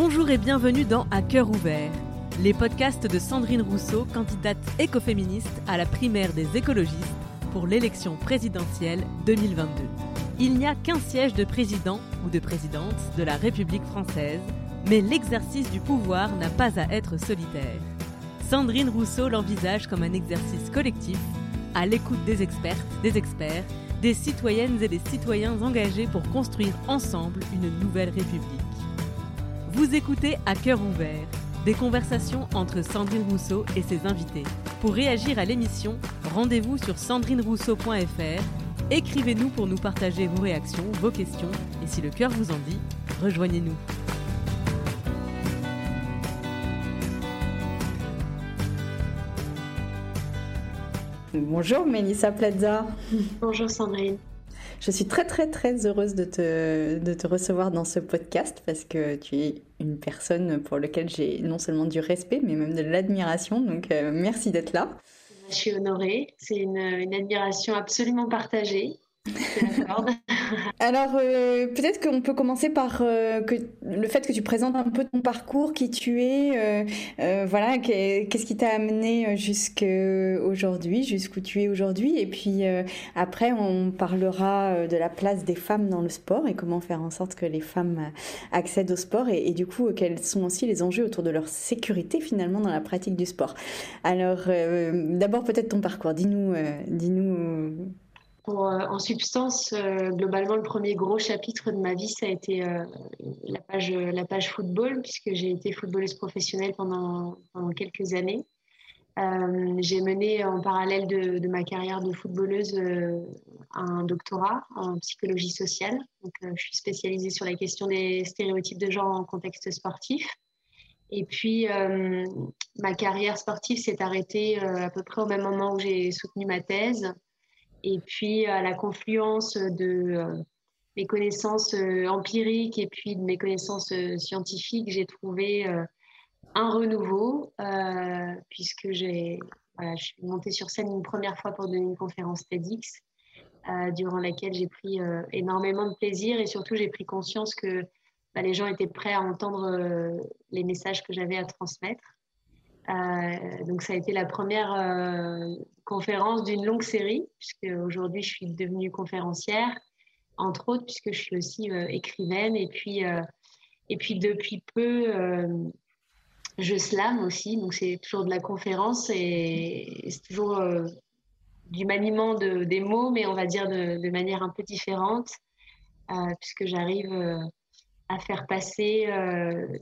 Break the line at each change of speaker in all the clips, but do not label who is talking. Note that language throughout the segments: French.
Bonjour et bienvenue dans À cœur ouvert, les podcasts de Sandrine Rousseau, candidate écoféministe à la primaire des écologistes pour l'élection présidentielle 2022. Il n'y a qu'un siège de président ou de présidente de la République française, mais l'exercice du pouvoir n'a pas à être solitaire. Sandrine Rousseau l'envisage comme un exercice collectif, à l'écoute des expertes, des experts, des citoyennes et des citoyens engagés pour construire ensemble une nouvelle République. Vous écoutez à cœur ouvert, des conversations entre Sandrine Rousseau et ses invités. Pour réagir à l'émission, rendez-vous sur sandrinerousseau.fr, écrivez-nous pour nous partager vos réactions, vos questions, et si le cœur vous en dit, rejoignez-nous.
Bonjour Mélissa Plaza.
Bonjour Sandrine.
Je suis très très très heureuse de te, de te recevoir dans ce podcast parce que tu es une personne pour laquelle j'ai non seulement du respect mais même de l'admiration. Donc euh, merci d'être là.
Je suis honorée. C'est une, une admiration absolument partagée.
Alors, euh, peut-être qu'on peut commencer par euh, le fait que tu présentes un peu ton parcours, qui tu es, euh, voilà, qu'est-ce qui t'a amené jusqu'à aujourd'hui, jusqu'où tu es aujourd'hui. Et puis après, on parlera de la place des femmes dans le sport et comment faire en sorte que les femmes accèdent au sport et, et du coup, quels sont aussi les enjeux autour de leur sécurité finalement dans la pratique du sport. Alors, d'abord peut-être ton parcours. Dis-nous, dis-nous
euh, en substance, euh, globalement, le premier gros chapitre de ma vie, ça a été euh, la, page, football, puisque j'ai été footballeuse professionnelle pendant, quelques années. j'ai mené en parallèle de, de, ma carrière de footballeuse un doctorat en psychologie sociale. Donc, je suis spécialisée sur la question des stéréotypes de genre en contexte sportif. Et puis, ma carrière sportive s'est arrêtée à peu près au même moment où j'ai soutenu ma thèse. Et puis, à la confluence de euh, mes connaissances euh, empiriques et puis de mes connaissances euh, scientifiques, j'ai trouvé un renouveau, puisque j'ai, je suis montée sur scène une première fois pour donner une conférence TEDx, durant laquelle j'ai pris énormément de plaisir et surtout j'ai pris conscience que bah, les gens étaient prêts à entendre les messages que j'avais à transmettre. Euh, donc ça a été la première euh, conférence d'une longue série, puisque aujourd'hui je suis devenue conférencière, entre autres, puisque je suis aussi euh, écrivaine. Et puis, et puis depuis peu, je slam aussi, donc c'est toujours de la conférence et, c'est toujours du maniement de, des mots, mais on va dire de manière un peu différente, puisque j'arrive à faire passer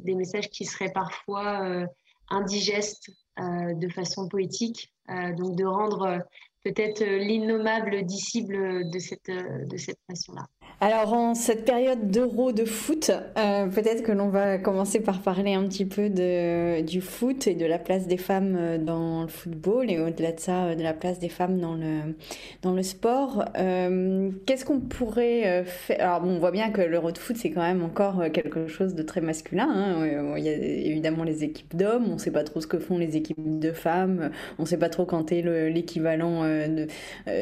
des messages qui seraient parfois indigeste euh, de façon poétique, euh, donc de rendre euh, peut-être l'innommable disciple de cette, de cette passion-là.
Alors en cette période d'euro de foot, euh, peut-être que l'on va commencer par parler un petit peu de, du foot et de la place des femmes euh, dans le football et au-delà de ça, euh, de la place des femmes dans le, dans le sport. Qu'est-ce qu'on pourrait faire? Alors bon, on voit bien que l'euro de foot, c'est quand même encore quelque chose de très masculin. Hein. Il y a évidemment les équipes d'hommes, on ne sait pas trop ce que font les équipes de femmes, on ne sait pas trop quand est l'équivalent de,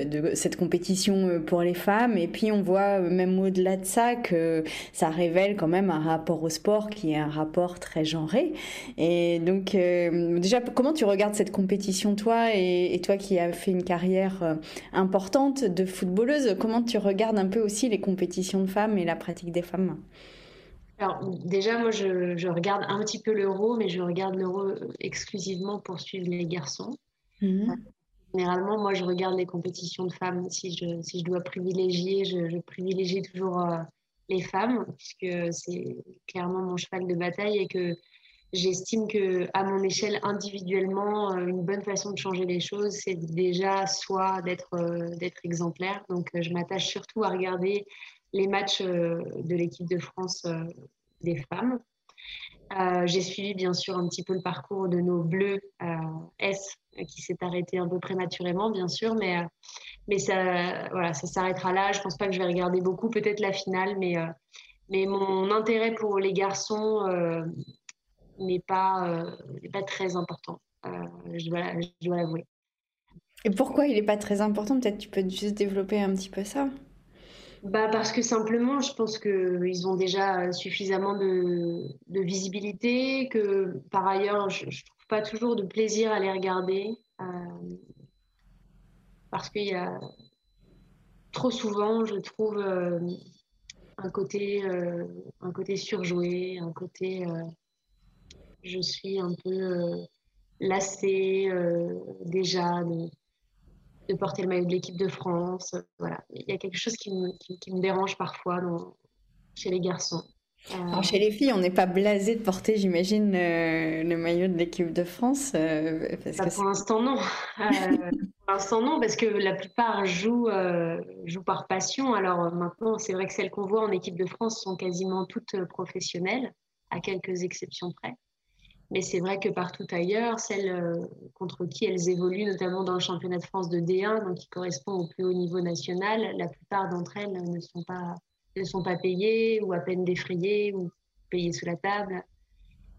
de cette compétition pour les femmes. Et puis on voit même au-delà de ça que ça révèle quand même un rapport au sport qui est un rapport très genré. Et donc, euh, déjà, comment tu regardes cette compétition, toi, et, toi qui as fait une carrière euh, importante de footballeuse, comment tu regardes un peu aussi les compétitions de femmes et la pratique des femmes?
Alors déjà, moi, je, regarde un petit peu l'euro, mais je regarde l'euro exclusivement pour suivre les garçons. Mhm. Généralement, moi, je regarde les compétitions de femmes. Si je, dois privilégier, je, privilégie toujours euh, les femmes, puisque c'est clairement mon cheval de bataille et que j'estime que à mon échelle individuellement, euh, une bonne façon de changer les choses, c'est déjà soit d'être euh, d'être exemplaire. Donc, je m'attache surtout à regarder les matchs de l'équipe de France des femmes. J'ai suivi bien sûr un petit peu le parcours de nos bleus S qui s'est arrêté un peu prématurément, bien sûr, mais, euh, mais ça, voilà, ça s'arrêtera là. Je pense pas que je vais regarder beaucoup, peut-être la finale, mais, euh, mais mon intérêt pour les garçons euh, n'est pas, pas très important. je dois, je dois l'avouer.
Et pourquoi il n'est pas très important? Peut-être tu peux juste développer un petit peu ça?
Bah parce que simplement, je pense qu'ils ont déjà suffisamment de, de, visibilité, que par ailleurs, je ne trouve pas toujours de plaisir à les regarder. Euh, parce qu'il y a trop souvent, je trouve, euh, un, côté, euh, un côté surjoué, un côté je suis un peu lassée déjà de porter le maillot de l'équipe de France. Voilà. Il y a quelque chose qui me, qui, me dérange parfois chez les garçons.
Euh, chez les filles, on n'est pas blasé de porter, j'imagine, le maillot de l'équipe de France.
Euh, parce bah, pour l'instant, non. Euh, pour l'instant, non, parce que la plupart jouent, jouent par passion. Alors maintenant, c'est vrai que celles qu'on voit en équipe de France sont quasiment toutes professionnelles, à quelques exceptions près. Mais c'est vrai que partout ailleurs, celles euh, contre qui elles évoluent, notamment dans le championnat de France de D1, donc qui correspond au plus haut niveau national, la plupart d'entre elles ne sont pas, ne sont pas payées ou à peine défrayées ou payées sous la table.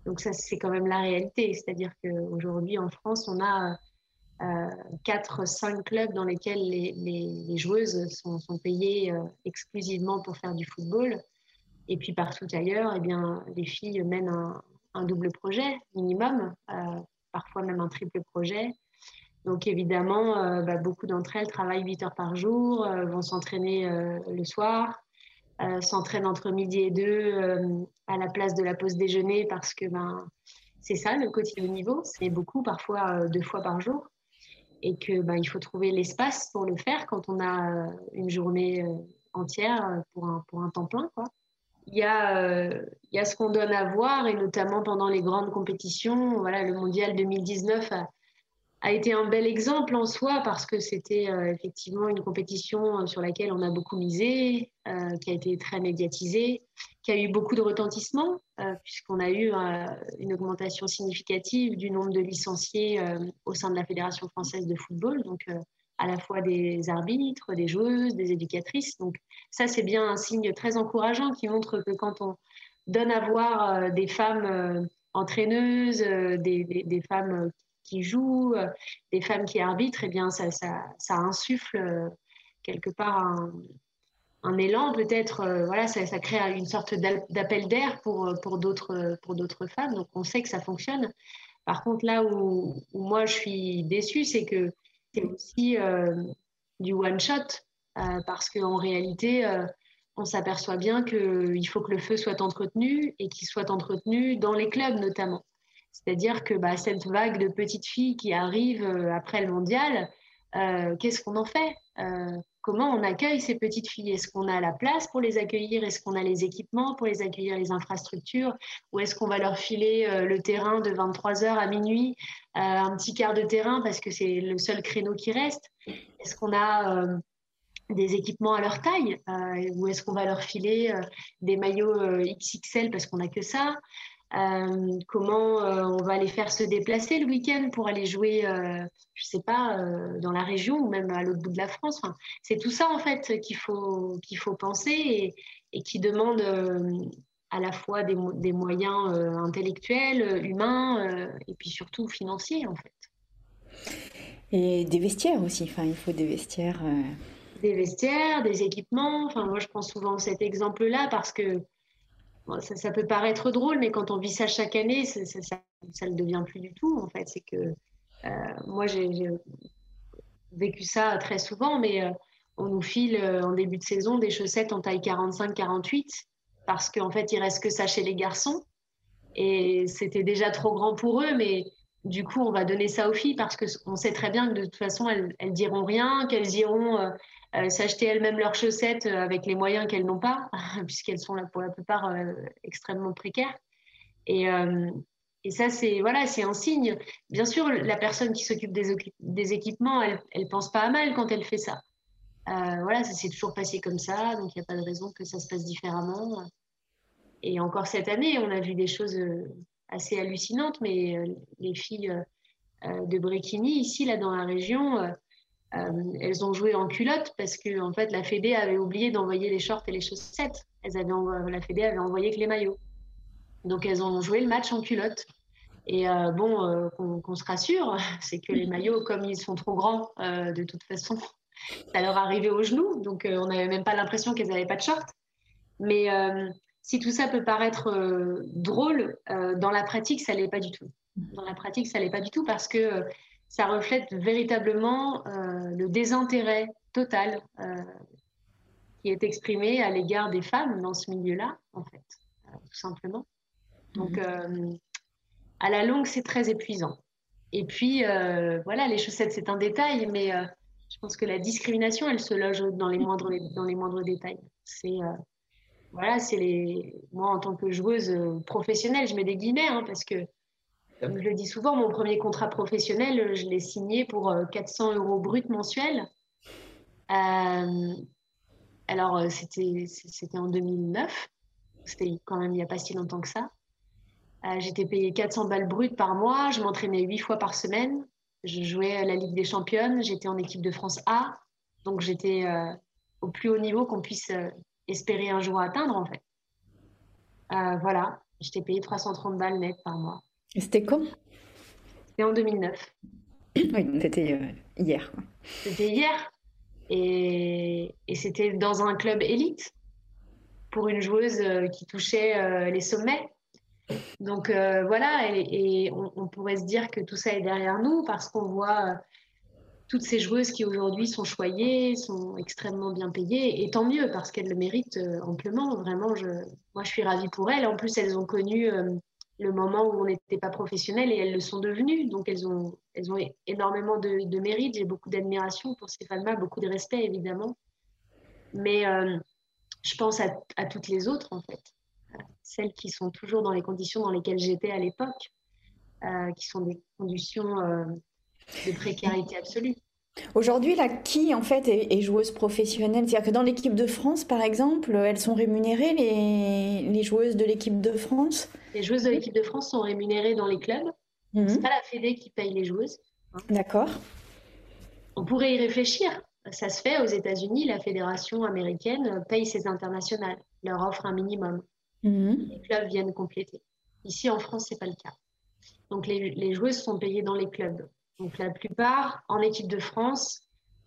Donc ça, c'est quand même la réalité. C'est-à-dire qu'aujourd'hui, en France, on a euh, 4-5 clubs dans lesquels les, joueuses sont, sont payées euh, exclusivement pour faire du football. Et puis partout ailleurs, eh bien, les filles mènent un, un double projet minimum, euh, parfois même un triple projet. Donc évidemment, euh, bah, beaucoup d'entre elles travaillent 8 heures par jour, euh, vont s'entraîner le soir, s'entraînent entre midi et deux à la place de la pause déjeuner parce que ben, c'est ça le quotidien niveau, c'est beaucoup, parfois deux fois par jour. Et que ben, il faut trouver l'espace pour le faire quand on a une journée entière pour un, pour un temps plein. Quoi il y, a, euh, y a ce qu'on donne à voir, et notamment pendant les grandes compétitions. Voilà, le mondial 2019 a, a été un bel exemple en soi parce que c'était euh, effectivement une compétition euh, sur laquelle on a beaucoup misé, qui a été très médiatisée, qui a eu beaucoup de retentissement, puisqu'on a eu une augmentation significative du nombre de licenciés au sein de la Fédération française de football. Donc, à la fois des arbitres, des joueuses, des éducatrices. Donc ça, c'est bien un signe très encourageant qui montre que quand on donne à voir euh, des femmes euh, entraîneuses, euh, des, femmes qui jouent, des femmes qui arbitrent, eh bien ça, ça, insuffle quelque part un, élan peut-être. voilà, ça, crée une sorte d'appel d'air pour, pour d'autres femmes. Donc on sait que ça fonctionne. Par contre, là où moi je suis déçue, c'est que c'est aussi euh, du one-shot, euh, parce qu'en réalité, euh, on s'aperçoit bien qu'il faut que le feu soit entretenu et qu'il soit entretenu dans les clubs notamment. C'est-à-dire que bah, cette vague de petites filles qui arrivent après le mondial, qu'est-ce qu'on en fait? Comment on accueille ces petites filles? Est-ce qu'on a la place pour les accueillir? Est-ce qu'on a les équipements pour les accueillir, les infrastructures? Ou est-ce qu'on va leur filer euh, le terrain de 23h à minuit, euh, un petit quart de terrain parce que c'est le seul créneau qui reste? Est-ce qu'on a euh, des équipements à leur taille Ou est-ce qu'on va leur filer des maillots XXL parce qu'on n'a que ça? Euh, comment euh, on va les faire se déplacer le week-end pour aller jouer, euh, je sais pas, dans la région ou même à l'autre bout de la France. c'est tout ça en fait qu'il faut qu'il faut penser et, qui demande à la fois des, des moyens intellectuels, humains et puis surtout financiers en fait.
Et des vestiaires aussi. Enfin, il faut des vestiaires.
Des vestiaires, des équipements. Enfin, moi, je prends souvent cet exemple-là parce que ça, peut paraître drôle, mais quand on vit ça chaque année, ça ne devient plus du tout. En fait, c'est que euh, moi, j'ai vécu ça très souvent, mais euh, on nous file euh, en début de saison des chaussettes en taille 45-48 parce qu'en fait, il reste que ça chez les garçons. Et c'était déjà trop grand pour eux, mais du coup, on va donner ça aux filles parce qu'on sait très bien que de toute façon, elles, elles diront rien, qu'elles iront euh, s'acheter elles-mêmes leurs chaussettes euh, avec les moyens qu'elles n'ont pas, puisqu'elles sont pour la plupart euh, extrêmement précaires. Et, et ça, c'est voilà, c'est un signe. Bien sûr, la personne qui s'occupe des, équipements, elle, elle pense pas à mal quand elle fait ça. voilà, ça s'est toujours passé comme ça, donc il n'y a pas de raison que ça se passe différemment. Et encore cette année, on a vu des choses assez hallucinantes, mais les filles de Bréquigny, ici, là, dans la région, elles ont joué en culotte parce que en fait la Fédé avait oublié d'envoyer les shorts et les chaussettes. Elles avaient la Fédé avait envoyé que les maillots. Donc elles ont joué le match en culotte. Et euh, bon, euh, qu'on se rassure, c'est que les maillots, comme ils sont trop grands, de toute façon, ça leur arrivait aux genoux, donc on n'avait même pas l'impression qu'elles n'avaient pas de short. Mais si tout ça peut paraître drôle, dans la pratique, ça l'est pas du tout. Dans la pratique, ça l'est pas du tout parce que ça reflète véritablement le désintérêt total qui est exprimé à l'égard des femmes dans ce milieu-là, en fait, tout simplement. Donc, mhm à la longue, c'est très épuisant. Et puis, euh, voilà, les chaussettes, c'est un détail, mais euh, je pense que la discrimination, elle se loge dans les moindres, dans les moindres détails. C'est, euh, voilà, c'est les. Moi, en tant que joueuse professionnelle, je mets des guillemets, hein, parce que, comme je le dis souvent, mon premier contrat professionnel, je l'ai signé pour 400 euros brut mensuels. alors, c'était, en 2009. C'était quand même il n'y a pas si longtemps que ça. Euh, j'étais payée 400 balles brutes par mois. Je m'entraînais huit fois par semaine. Je jouais à la Ligue des Championnes. J'étais en équipe de France A. Donc, j'étais euh, au plus haut niveau qu'on puisse euh, espérer un jour atteindre, en fait. voilà. J'étais payée 330 balles net par mois.
C'était quand?
C'était en 2009.
Oui, c'était hier.
C'était hier. Et, et c'était dans un club élite pour une joueuse qui touchait les sommets. Donc euh, voilà, et, on, pourrait se dire que tout ça est derrière nous parce qu'on voit euh, toutes ces joueuses qui aujourd'hui sont choyées, sont extrêmement bien payées, et tant mieux parce qu'elles le méritent euh, amplement. Vraiment, je, moi je suis ravie pour elles. En plus, elles ont connu le moment où on n'était pas professionnel et elles le sont devenues. Donc elles ont, elles ont énormément de, mérite. J'ai beaucoup d'admiration pour ces femmes-là, beaucoup de respect évidemment. Mais je pense à toutes les autres en fait celles qui sont toujours dans les conditions dans lesquelles j'étais à l'époque, euh, qui sont des conditions euh, de précarité absolue.
Aujourd'hui, là, qui en fait est, joueuse professionnelle C'est-à-dire que dans l'équipe de France, par exemple, elles sont rémunérées, les, joueuses de l'équipe de France?
Les joueuses de l'équipe de France sont rémunérées dans les clubs. Mhm. C'est pas la Fédé qui paye les joueuses.
Hein. D'accord.
On pourrait y réfléchir. Ça se fait aux États-Unis, la fédération américaine paye ses internationales, leur offre un minimum. Mhm. Les clubs viennent compléter. Ici, en France, ce n'est pas le cas. Donc, les, joueuses sont payées dans les clubs. Donc, la plupart, en équipe de France,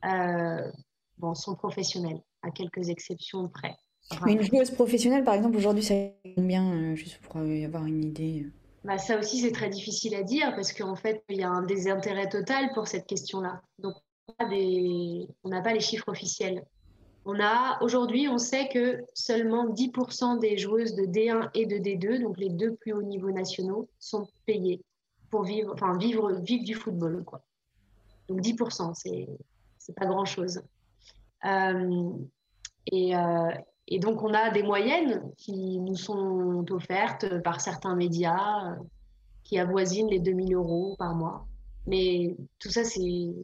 euh, bon, sont professionnelles, à quelques exceptions près.
Mais une joueuse professionnelle, par exemple, aujourd'hui, ça combien, euh, juste pour avoir une idée
bah, Ça aussi, c'est très difficile à dire parce qu'en fait, il y a un désintérêt total pour cette question-là. Donc, on n'a pas les chiffres officiels. On a aujourd'hui, on sait que seulement 10% des joueuses de D1 et de D2, donc les deux plus hauts niveaux nationaux, sont payées pour vivre, enfin vivre, vivre du football, quoi. Donc 10%, c'est c'est pas grand chose. Euh, et, euh, et, donc on a des moyennes qui nous sont offertes par certains médias qui avoisinent les 2000 euros par mois. Mais tout ça, c'est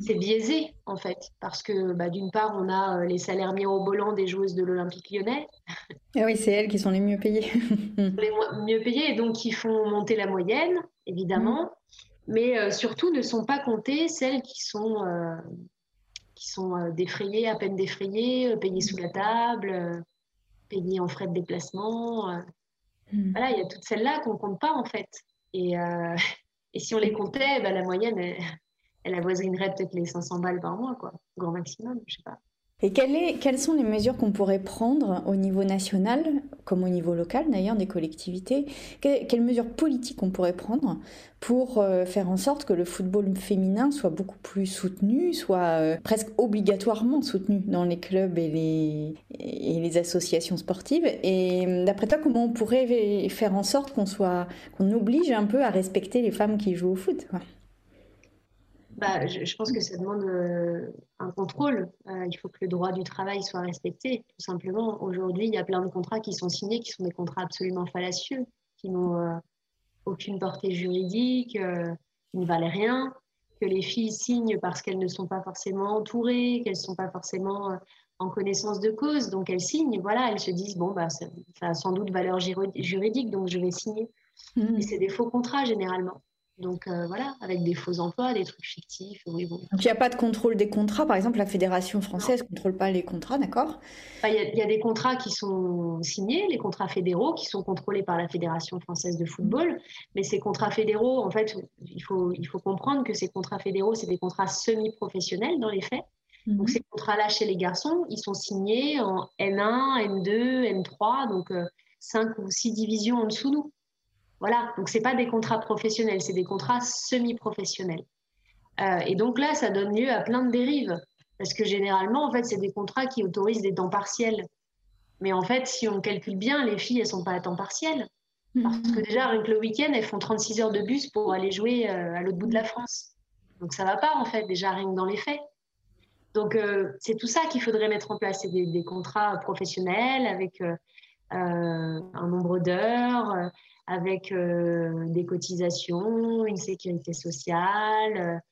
c'est biaisé en fait, parce que bah, d'une part, on a euh, les salaires mirobolants des joueuses de l'Olympique lyonnais.
Ah oui, c'est elles qui sont les mieux payées.
les mieux payées et donc qui font monter la moyenne, évidemment, mm. mais euh, surtout ne sont pas comptées celles qui sont, euh, qui sont défrayées, à peine défrayées, payées sous la table, payées en frais de déplacement. Mm. Voilà, il y a toutes celles-là qu'on ne compte pas en fait. Et, et si on les comptait, bah, la moyenne, elle avoisinerait peut-être les 500 balles par mois, quoi, grand maximum, je sais pas.
Et quelles sont les mesures qu'on pourrait prendre au niveau national, comme au niveau local d'ailleurs, des collectivités? Quelles mesures politiques on pourrait prendre pour euh, faire en sorte que le football féminin soit beaucoup plus soutenu, soit euh, presque obligatoirement soutenu dans les clubs et les, associations sportives? Et d'après toi, comment on pourrait faire en sorte qu'on soit, qu'on oblige un peu à respecter les femmes qui jouent au foot
bah, je, pense que ça demande euh, un contrôle. Euh, il faut que le droit du travail soit respecté, tout simplement. Aujourd'hui, il y a plein de contrats qui sont signés, qui sont des contrats absolument fallacieux, qui n'ont euh, aucune portée juridique, qui ne valent rien, que les filles signent parce qu'elles ne sont pas forcément entourées, qu'elles ne sont pas forcément en connaissance de cause. Donc elles signent, voilà, elles se disent, bon, bah, ça, a sans doute valeur juridique, donc je vais signer. Mmh. Et c'est des faux contrats généralement. Donc euh, voilà, avec des faux emplois, des trucs fictifs. Oui,
bon. Donc il n'y a pas de contrôle des contrats. Par exemple, la Fédération française ne contrôle pas les contrats, d'accord?
Il y, a des contrats qui sont signés, les contrats fédéraux, qui sont contrôlés par la Fédération française de football. Mais ces contrats fédéraux, en fait, il faut, il faut comprendre que ces contrats fédéraux, c'est des contrats semi-professionnels dans les faits. Donc, mhm. ces contrats-là chez les garçons, ils sont signés en N1, N2, N3, donc 5 ou 6 divisions en dessous de nous. Voilà, donc ce pas des contrats professionnels, c'est des contrats semi-professionnels. Euh, et donc là, ça donne lieu à plein de dérives. Parce que généralement, en fait, c'est des contrats qui autorisent des temps partiels. Mais en fait, si on calcule bien, les filles, elles sont pas à temps partiel. Parce que déjà, que le week-end, elles font 36 heures de bus pour aller jouer euh, à l'autre bout de la France. Donc ça va pas, en fait, déjà, rien que dans les faits. Donc euh, c'est tout ça qu'il faudrait mettre en place. C'est des, contrats professionnels avec un nombre d'heures, avec euh, des cotisations, une sécurité sociale,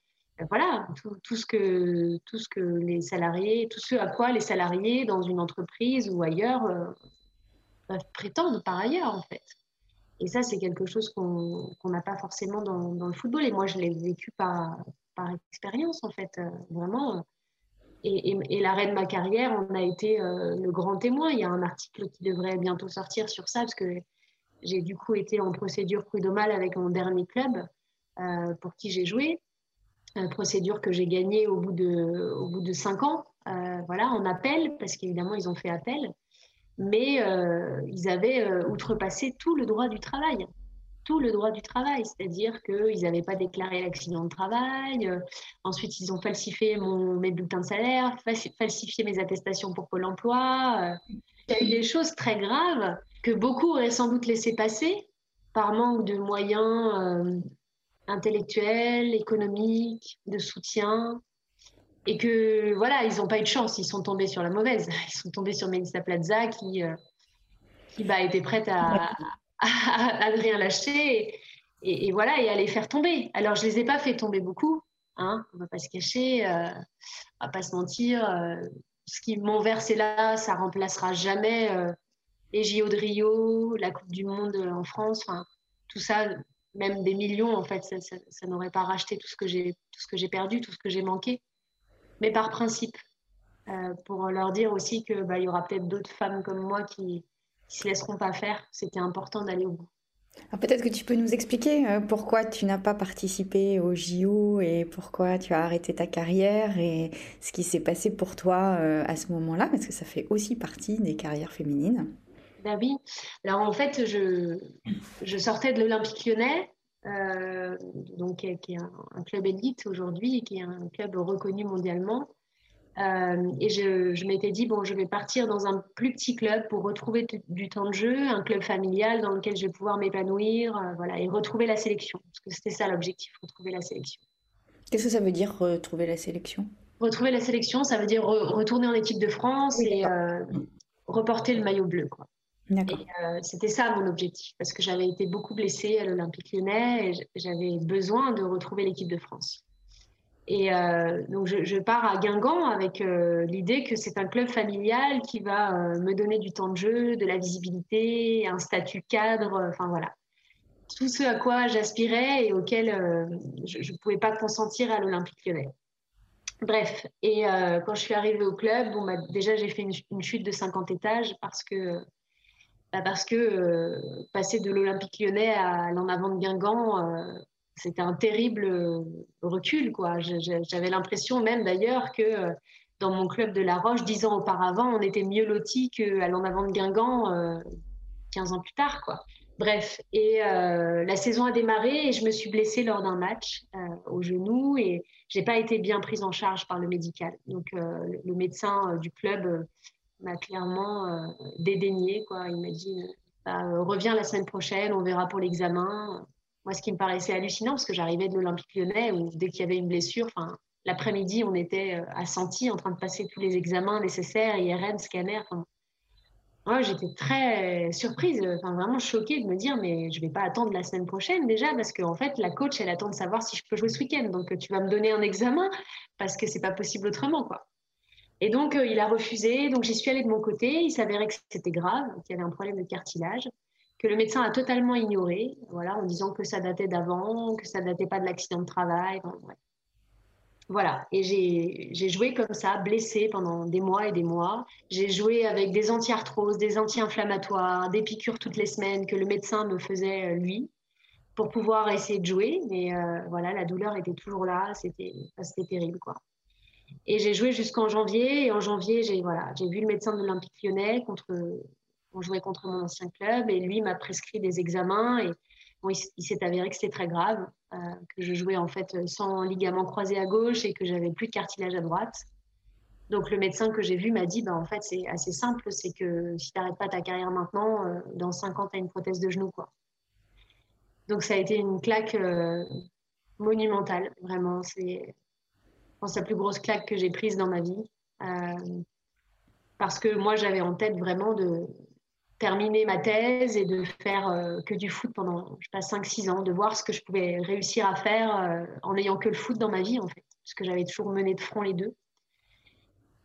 euh, voilà, tout, ce que, tout ce que les salariés, tout ce à quoi les salariés dans une entreprise ou ailleurs euh, peuvent prétendre par ailleurs en fait. Et ça, c'est quelque chose qu'on n'a pas forcément dans, le football. Et moi, je l'ai vécu par, par expérience en fait, vraiment. Et, l'arrêt de ma carrière, on a été le grand témoin. Il y a un article qui devrait bientôt sortir sur ça parce que j'ai du coup été en procédure prud'homale avec mon dernier club euh, pour qui j'ai joué. Une procédure que j'ai gagnée au bout de, cinq ans, euh, voilà, en appel, parce qu'évidemment, ils ont fait appel. Mais euh, ils avaient outrepassé tout le droit du travail. Tout le droit du travail, c'est-à-dire qu'ils n'avaient pas déclaré l'accident de travail. ensuite, ils ont falsifié mon, mes bulletins de salaire, falsifié mes attestations pour Pôle emploi. Il y a eu des choses très graves que beaucoup auraient sans doute laissé passer par manque de moyens euh, intellectuels, économiques, de soutien. Et que voilà, ils n'ont pas eu de chance, ils sont tombés sur la mauvaise. Ils sont tombés sur Melissa Plaza qui, euh, qui bah, était prête à, à, rien lâcher et, voilà, et à les faire tomber. Alors je ne les ai pas fait tomber beaucoup, hein, on ne va pas se cacher, euh, on ne va pas se mentir. ce qu'ils m'ont versé là, ça remplacera jamais les JO de Rio, la Coupe du Monde en France, tout ça, même des millions, en fait, ça, n'aurait pas racheté tout ce que j'ai, tout ce que j'ai perdu, tout ce que j'ai manqué. Mais par principe, euh, pour leur dire aussi que bah, y aura peut-être d'autres femmes comme moi qui, ne se laisseront pas faire. C'était important d'aller au bout.
Peut-être que tu peux nous expliquer euh, pourquoi tu n'as pas participé au JO et pourquoi tu as arrêté ta carrière et ce qui s'est passé pour toi euh, à ce moment-là, parce que ça fait aussi partie des carrières féminines.
Bah oui. Alors en fait, je, je sortais de l'Olympique lyonnais, euh, donc, qui est un, club élite aujourd'hui, qui est un club reconnu mondialement. Euh, et je, je m'étais dit, bon, je vais partir dans un plus petit club pour retrouver du temps de jeu, un club familial dans lequel je vais pouvoir m'épanouir, euh, voilà, et retrouver la sélection. Parce que c'était ça l'objectif, retrouver la sélection.
Qu'est-ce que ça veut dire retrouver la sélection?
Retrouver la sélection, ça veut dire retourner en équipe de France et reporter le maillot bleu. Quoi. Euh, c'était ça mon objectif, parce que j'avais été beaucoup blessée à l'Olympique lyonnais et j'avais besoin de retrouver l'équipe de France. Et euh, donc je, pars à Guingamp avec euh, l'idée que c'est un club familial qui va me donner du temps de jeu, de la visibilité, un statut cadre, enfin voilà. Tout ce à quoi j'aspirais et auquel je ne pouvais pas consentir à l'Olympique lyonnais. Bref, et quand je suis arrivée au club, bah, déjà j'ai fait une, chute de 50 étages parce que bah, parce que euh, passer de l'Olympique lyonnais à l'en avant de Guingamp, euh, c'était un terrible euh, recul. Quoi. J'avais l'impression même d'ailleurs que dans mon club de La Roche, dix ans auparavant, on était mieux lotis qu'à l'en avant de Guingamp 15 ans plus tard. Quoi. Bref, et la saison a démarré et je me suis blessée lors d'un match au genou et j'ai pas été bien prise en charge par le médical. Donc le médecin du club m'a clairement euh, dédaigné. Quoi. Il m'a dit bah, euh, reviens la semaine prochaine, on verra pour l'examen. Moi, ce qui me paraissait hallucinant, parce que j'arrivais de l'Olympique lyonnais, où dès qu'il y avait une blessure, l'après-midi, on était euh, à en train de passer tous les examens nécessaires, IRM, scanner. Moi, j'étais très surprise, vraiment choquée de me dire, mais je vais pas attendre la semaine prochaine déjà, parce qu'en fait, la coach, elle attend de savoir si je peux jouer ce week-end. Donc, tu vas me donner un examen, parce que c'est pas possible autrement, quoi. Et donc, euh, il a refusé. Donc, j'y suis allée de mon côté. Il s'avérait que c'était grave, qu'il y avait un problème de cartilage, que le médecin a totalement ignoré, voilà, en disant que ça datait d'avant, que ça datait pas de l'accident de travail. Voilà. Et j'ai joué comme ça, blessée pendant des mois et des mois. J'ai joué avec des anti-arthroses, des anti-inflammatoires, des piqûres toutes les semaines que le médecin me faisait, euh, lui, pour pouvoir essayer de jouer. Mais euh, voilà, la douleur était toujours là. C'était terrible, quoi. Et j'ai joué jusqu'en janvier. Et en janvier, j'ai voilà, vu le médecin de l'Olympique lyonnais contre. On jouait contre mon ancien club et lui m'a prescrit des examens. Et il, s'est avéré que c'était très grave, euh, que je jouais en fait sans ligament croisé à gauche et que j'avais plus de cartilage à droite. Donc le médecin que j'ai vu m'a dit, bah, en fait c'est assez simple, c'est que si tu n'arrêtes pas ta carrière maintenant, euh, dans 5 ans tu as une prothèse de genou. Quoi. Donc ça a été une claque euh, monumentale, vraiment. C'est la plus grosse claque que j'ai prise dans ma vie. parce que moi j'avais en tête vraiment de, terminer ma thèse et de faire euh, que du foot pendant, je passe 5-6 ans, de voir ce que je pouvais réussir à faire euh, en n'ayant que le foot dans ma vie, en fait, parce que j'avais toujours mené de front les deux.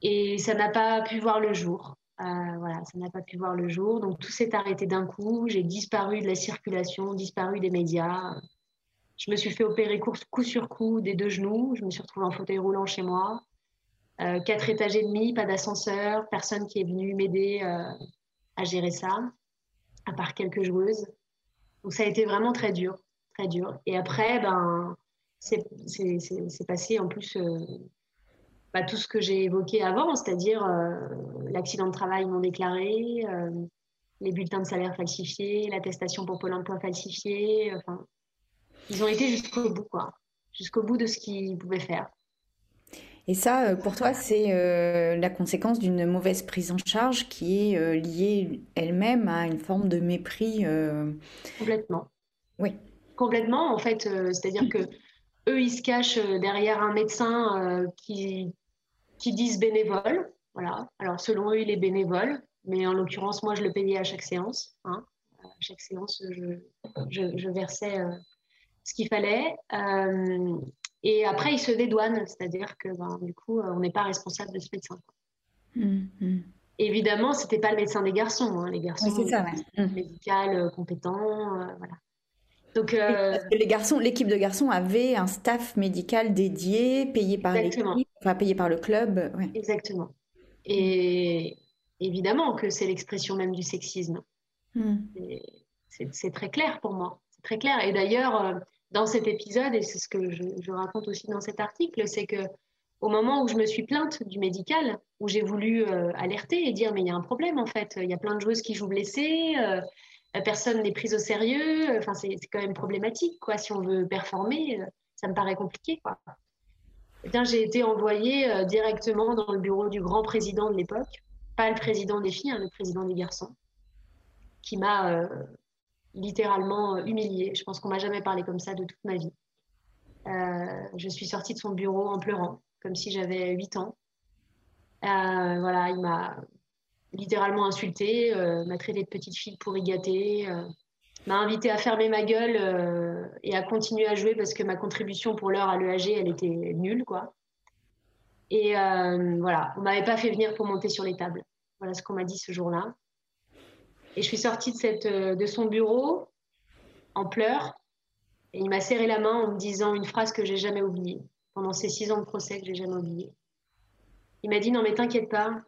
Et ça n'a pas pu voir le jour. Euh, voilà, ça n'a pas pu voir le jour. Donc tout s'est arrêté d'un coup. J'ai disparu de la circulation, disparu des médias. Je me suis fait opérer coup sur coup des deux genoux. Je me suis retrouvée en fauteuil roulant chez moi. quatre étages et demi, pas d'ascenseur, personne qui est venu m'aider à gérer ça, à part quelques joueuses. Donc ça a été vraiment très dur, très dur. Et après, ben, c'est passé en plus euh, bah, tout ce que j'ai évoqué avant, c'est-à-dire euh, l'accident de travail non déclaré, euh, les bulletins de salaire falsifiés, l'attestation pour Pôle emploi falsifiée. Enfin, ils ont été jusqu'au bout, quoi, jusqu'au bout de ce qu'ils pouvaient faire.
Et ça, euh, pour toi, c'est euh, la conséquence d'une mauvaise prise en charge qui est euh, liée elle-même à une forme de mépris.
Complètement.
Oui.
Complètement, en fait. C'est-à-dire que eux, ils se cachent derrière un médecin qui, qui disent bénévole. Voilà. Alors, selon eux, il est bénévole. Mais en l'occurrence, moi, je le payais à chaque séance. Hein. À chaque séance, je, je, je versais ce qu'il fallait. Et après, il se dédouane, c'est-à-dire que ben, du coup, on n'est pas responsable de ce médecin. Mmh, mmh. Évidemment, ce n'était pas le médecin des garçons. Hein. Les garçons,
c'est ça,
mmh. médical, euh, compétent, euh, voilà.
Donc, euh, Parce que les garçons, l'équipe de garçons avait un staff médical dédié, payé par l'équipe, enfin payé par le club.
Exactement. Et évidemment que c'est l'expression même du sexisme. C'est très clair pour moi. C'est très clair. Et d'ailleurs, dans cet épisode, et c'est ce que je, raconte aussi dans cet article, c'est que au moment où je me suis plainte du médical, où j'ai voulu euh, alerter et dire mais il y a un problème en fait, il y a plein de joueuses qui jouent blessées, euh, personne n'est prise au sérieux, enfin c'est quand même problématique quoi. Si on veut performer, euh, ça me paraît compliqué quoi. Eh j'ai été envoyée directement dans le bureau du grand président de l'époque, pas le président des filles, hein, le président des garçons, qui m'a littéralement euh, humiliée. Je pense qu'on m'a jamais parlé comme ça de toute ma vie. Euh, je suis sortie de son bureau en pleurant, comme si j'avais 8 ans. Euh, voilà, il m'a littéralement insultée, m'a traité de petite fille pour y gâter, m'a invité à fermer ma gueule et à continuer à jouer parce que ma contribution pour l'heure à l'EAG, elle était nulle, quoi. Et voilà, on m'avait pas fait venir pour monter sur les tables. Voilà ce qu'on m'a dit ce jour-là. Et je suis sortie de, cette, euh, de son bureau en pleurs. Et il m'a serré la main en me disant une phrase que j'ai jamais oubliée pendant ces six ans de procès que j'ai jamais oubliée. Il m'a dit non mais t'inquiète pas,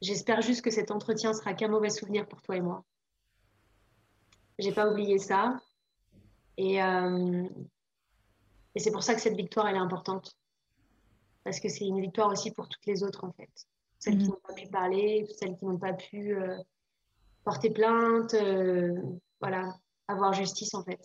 j'espère juste que cet entretien sera qu'un mauvais souvenir pour toi et moi. J'ai pas oublié ça. Et, euh, et c'est pour ça que cette victoire elle est importante parce que c'est une victoire aussi pour toutes les autres en fait, celles qui mmh. n'ont pas pu parler, celles qui n'ont pas pu euh, porter plainte, euh, voilà, avoir justice en fait.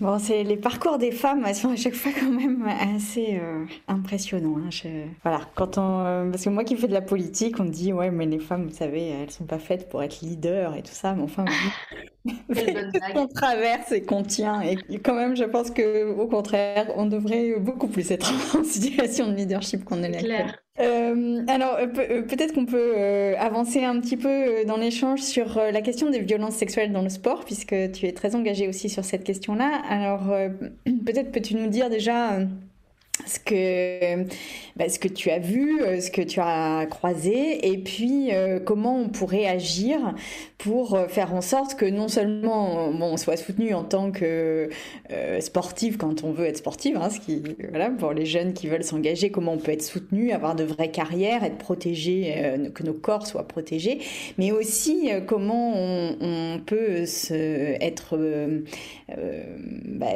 Bon, c'est les parcours des femmes sont à chaque fois quand même assez euh, impressionnants. Hein. Voilà, quand on, euh, parce que moi qui fais de la politique, on dit ouais, mais les femmes, vous savez, elles sont pas faites pour être leaders et tout ça. Mais enfin, qu'on traverse et qu'on tient. Et quand même, je pense que au contraire, on devrait beaucoup plus être en situation de leadership qu'on est là. Euh, alors, euh, euh, peut-être qu'on peut avancer un petit peu dans l'échange sur la question des violences sexuelles dans le sport, puisque tu es très engagée aussi sur cette question-là. Alors, peut-être peux-tu nous dire déjà ce que, bah, ce que tu as vu, ce que tu as croisé, et puis comment on pourrait agir pour euh, faire en sorte que non seulement bon, on soit soutenu en tant que sportive quand on veut être sportive, hein, ce qui, voilà, pour les jeunes qui veulent s'engager, comment on peut être soutenu, avoir de vraies carrières, être protégé, que nos corps soient protégés, mais aussi comment on, peut se, être, bah,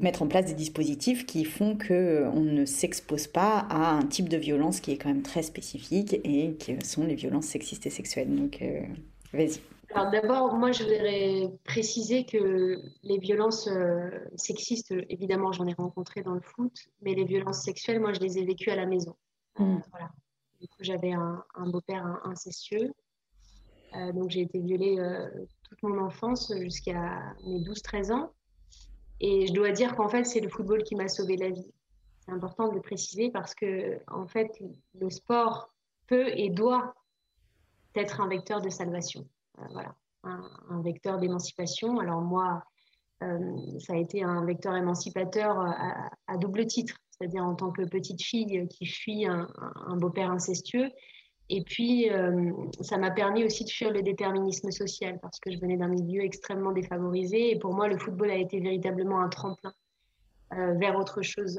mettre en place des dispositifs qui font que on ne s'expose pas à un type de violence qui est quand même très spécifique et qui sont les violences sexistes et sexuelles. Donc, euh, vas-y.
Alors d'abord, moi, je voudrais préciser que les violences euh, sexistes, évidemment, j'en ai rencontré dans le foot, mais les violences sexuelles, moi, je les ai vécues à la maison. Mm. voilà. Du coup, j'avais un, beau-père incestueux. donc, j'ai été violée toute mon enfance jusqu'à mes 12-13 ans. Et je dois dire qu'en fait, c'est le football qui m'a sauvé la vie. C'est important de le préciser parce que, en fait, le sport peut et doit être un vecteur de salvation. Euh, voilà, un, vecteur d'émancipation. Alors moi, euh, ça a été un vecteur émancipateur à, double titre, c'est-à-dire en tant que petite fille qui fuit un, beau-père incestueux et puis, euh, ça m'a permis aussi de fuir le déterminisme social parce que je venais d'un milieu extrêmement défavorisé. Et pour moi, le football a été véritablement un tremplin euh, vers autre chose.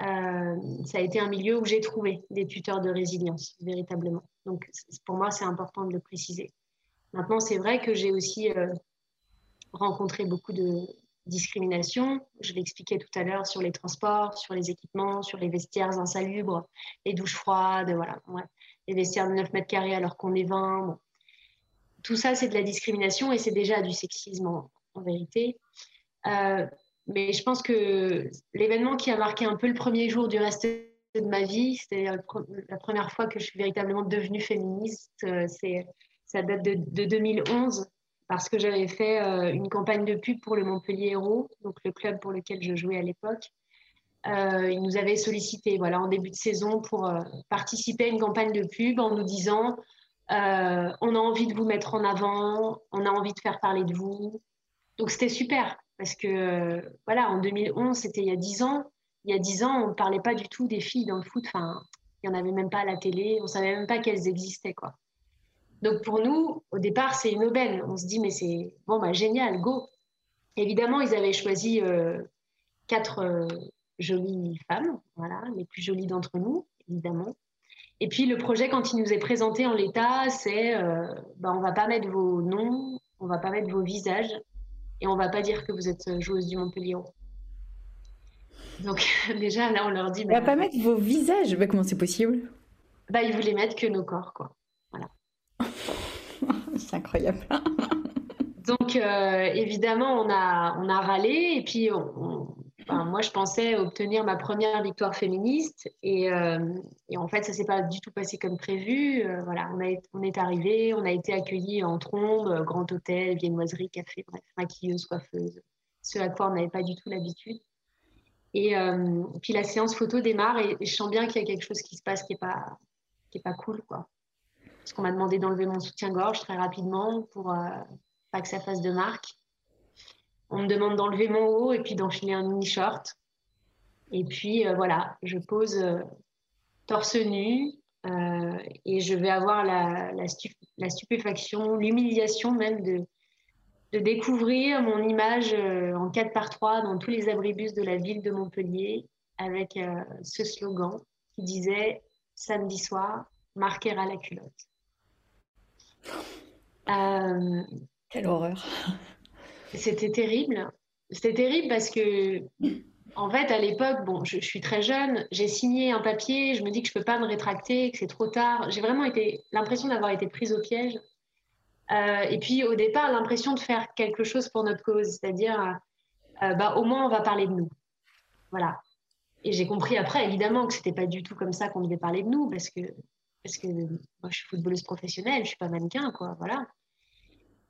Euh, ça a été un milieu où j'ai trouvé des tuteurs de résilience, véritablement. Donc, pour moi, c'est important de le préciser. Maintenant, c'est vrai que j'ai aussi rencontré beaucoup de discrimination. Je l'expliquais tout à l'heure sur les transports, sur les équipements, sur les vestiaires insalubres, les douches froides, voilà les vestiaires de 9 mètres carrés alors qu'on est 20. Tout ça, c'est de la discrimination et c'est déjà du sexisme en, vérité. Euh, mais je pense que l'événement qui a marqué un peu le premier jour du reste de ma vie, c'était la première fois que je suis véritablement devenue féministe. Euh, c'est, ça date de, 2011 parce que j'avais fait euh, une campagne de pub pour le Montpellier Héros, donc le club pour lequel je jouais à l'époque. Euh, ils nous avaient sollicité voilà, en début de saison pour euh, participer à une campagne de pub en nous disant on a envie de vous mettre en avant, on a envie de faire parler de vous. Donc c'était super parce que voilà, en 2011, c'était il y a 10 ans. Il y a 10 ans, on ne parlait pas du tout des filles dans le foot. Enfin, il n'y en avait même pas à la télé, on ne savait même pas qu'elles existaient. Quoi. Donc pour nous, au départ, c'est une aubaine. On se dit, mais c'est bon, bah, génial, go. Évidemment, ils avaient choisi quatre jolies femmes, voilà, les plus jolies d'entre nous, évidemment. Et puis le projet, quand il nous est présenté en l'état, c'est euh, bah, on va pas mettre vos noms, on va pas mettre vos visages, et on va pas dire que vous êtes joueuse du Montpellier. Donc déjà là, on leur dit.
On va pas mettre vos visages. Bah, comment c'est possible?
Bah ils voulaient mettre que nos corps, quoi.
C'est incroyable.
Donc euh, évidemment, on a on a râlé et puis moi, je pensais obtenir ma première victoire féministe et, euh, en fait, ça s'est pas du tout passé comme prévu. Euh, voilà, on, est arrivé, on a été accueillis en trombe, grand hôtel, viennoiserie, café, bref, maquilleuse, coiffeuse, ce à quoi on n'avait pas du tout l'habitude. Et puis la séance photo démarre et, je sens bien qu'il y a quelque chose qui se passe qui est pas pas cool, quoi. Parce qu'on m'a demandé d'enlever mon soutien-gorge très rapidement pour pas que ça fasse de marque. On me demande d'enlever mon haut et puis d'enfiler un mini short. Et puis euh, voilà, je pose euh, torse nu euh, et je vais avoir la, stupéfaction, l'humiliation même de, découvrir mon image en 4 par 3 dans tous les abribus de la ville de Montpellier avec ce slogan qui disait samedi soir, marquer à la culotte.
Quelle horreur.
C'était terrible. C'était terrible parce que, en fait, à l'époque, bon, je, suis très jeune, j'ai signé un papier, je me dis que je ne peux pas me rétracter, que c'est trop tard. J'ai vraiment été l'impression d'avoir été prise au piège. Euh, et puis, au départ, l'impression de faire quelque chose pour notre cause, c'est-à-dire, euh, bah, au moins, on va parler de nous. Voilà. Et j'ai compris après, évidemment, que c'était pas du tout comme ça qu'on devait parler de nous, parce que, parce que moi, je suis footballeuse professionnelle, je suis pas mannequin, quoi. Voilà.